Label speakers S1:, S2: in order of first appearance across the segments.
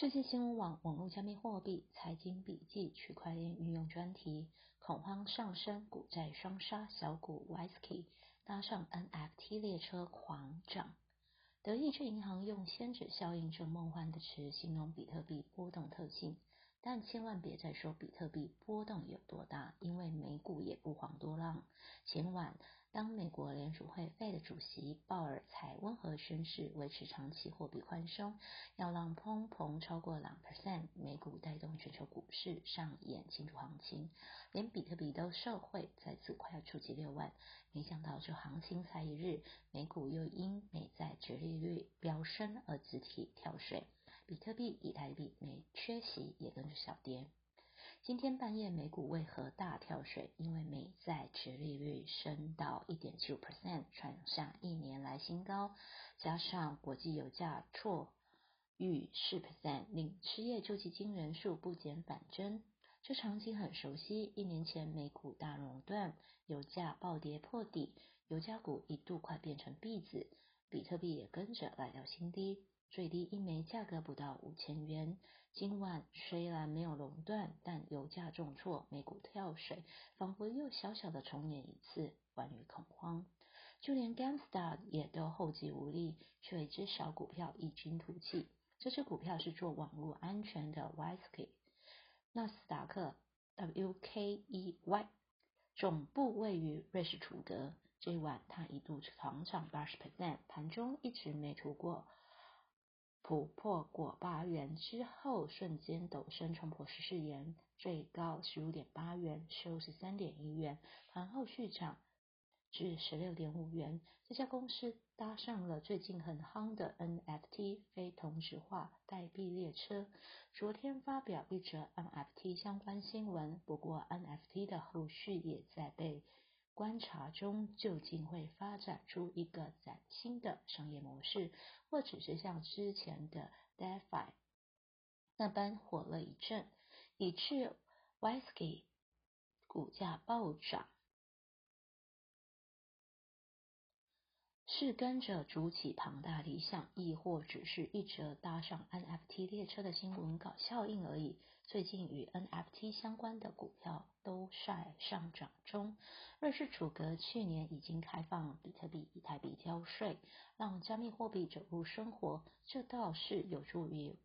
S1: 世界新闻网网络加密货币财经笔记区块链运用专题：恐慌上升，股债双杀，小股 YSK 搭上 NFT 列车狂涨。德意志银行用先指效应这梦幻的词形容比特币波动特性，但千万别再说比特币波动有多大，因为美股也不遑多让。前晚。当美国联储会 Fed 主席鲍尔才温和宣誓维持长期货币宽松，要让通膨超过两 percent，美股带动全球股市上演庆祝行情，连比特币都受惠，再次快要触及六万。没想到这行情才一日，美股又因美债殖利率飙升而集体跳水，比特币、以太币没缺席也跟着小跌。今天半夜美股为何大跳水？因为美债殖利率升到一点七五 percent，创下一年来新高，加上国际油价挫逾四 percent，令失业救济金人数不减反增。这场景很熟悉，一年前美股大熔断，油价暴跌破底，油价股一度快变成币子，比特币也跟着来到新低。最低一枚价格不到五千元。今晚虽然没有垄断，但油价重挫，美股跳水，仿佛又小小的重演一次关于恐慌。就连 GameStar 也都后继无力，却一只小股票异军突起。这只股票是做网络安全的 WiseKey，纳斯达克 WKEY，总部位于瑞士楚格。这一晚它一度狂涨八十 percent，盘中一直没突过。普破果八元之后，瞬间陡升冲破十四元，最高十五点八元，收十三点一元，盘后续涨至十六点五元。这家公司搭上了最近很夯的 NFT 非同质化代币列车，昨天发表一则 NFT 相关新闻。不过 NFT 的后续也在被。观察中究竟会发展出一个崭新的商业模式，或只是像之前的 DeFi 那般火了一阵，以致 Wisky 股价暴涨？是跟着筑起庞大理想，亦或只是一直搭上 NFT 列车的新闻搞效应而已？最近与 NFT 相关的股票都在上涨中。瑞士楚格去年已经开放比特币、以太币交税，让加密货币走入生活，这倒是有助于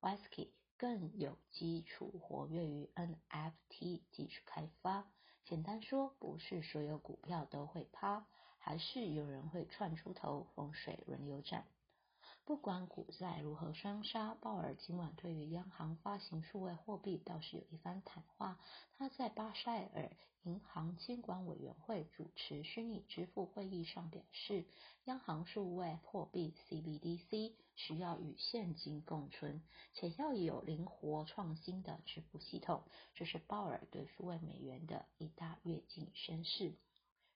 S1: Wisky 更有基础活跃于 NFT 技术开发。简单说，不是所有股票都会趴。还是有人会窜出头，风水轮流转。不管股债如何双杀，鲍尔今晚对于央行发行数位货币倒是有一番谈话。他在巴塞尔银行监管委员会主持虚拟支付会议上表示，央行数位货币 CBDC 需要与现金共存，且要有灵活创新的支付系统。这是鲍尔对数位美元的一大跃进宣示。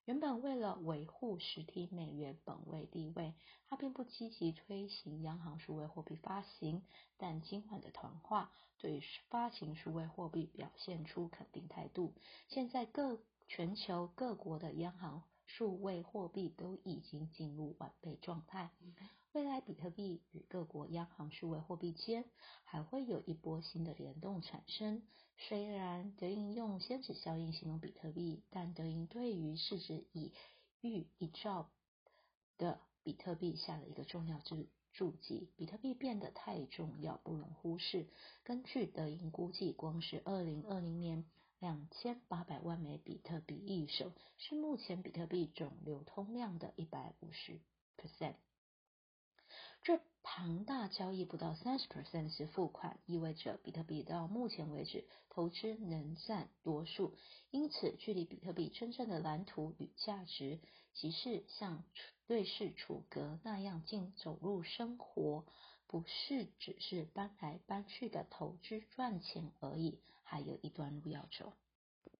S1: 原本为了维护实体美元本位地位，他并不积极推行央行数位货币发行。但今晚的谈话对发行数位货币表现出肯定态度。现在各全球各国的央行数位货币都已经进入完备状态。未来比特币与各国央行数位货币间还会有一波新的联动产生。虽然德银用先指效应形容比特币，但德银对于市值以逾一兆的比特币下了一个重要注注记。比特币变得太重要，不容忽视。根据德银估计，光是二零二零年两千八百万枚比特币一手，是目前比特币总流通量的一百五十 percent。这庞大交易不到三十 percent 是付款，意味着比特币到目前为止投资能占多数。因此，距离比特币真正的蓝图与价值，即是像瑞士楚格那样进走入生活，不是只是搬来搬去的投资赚钱而已，还有一段路要走。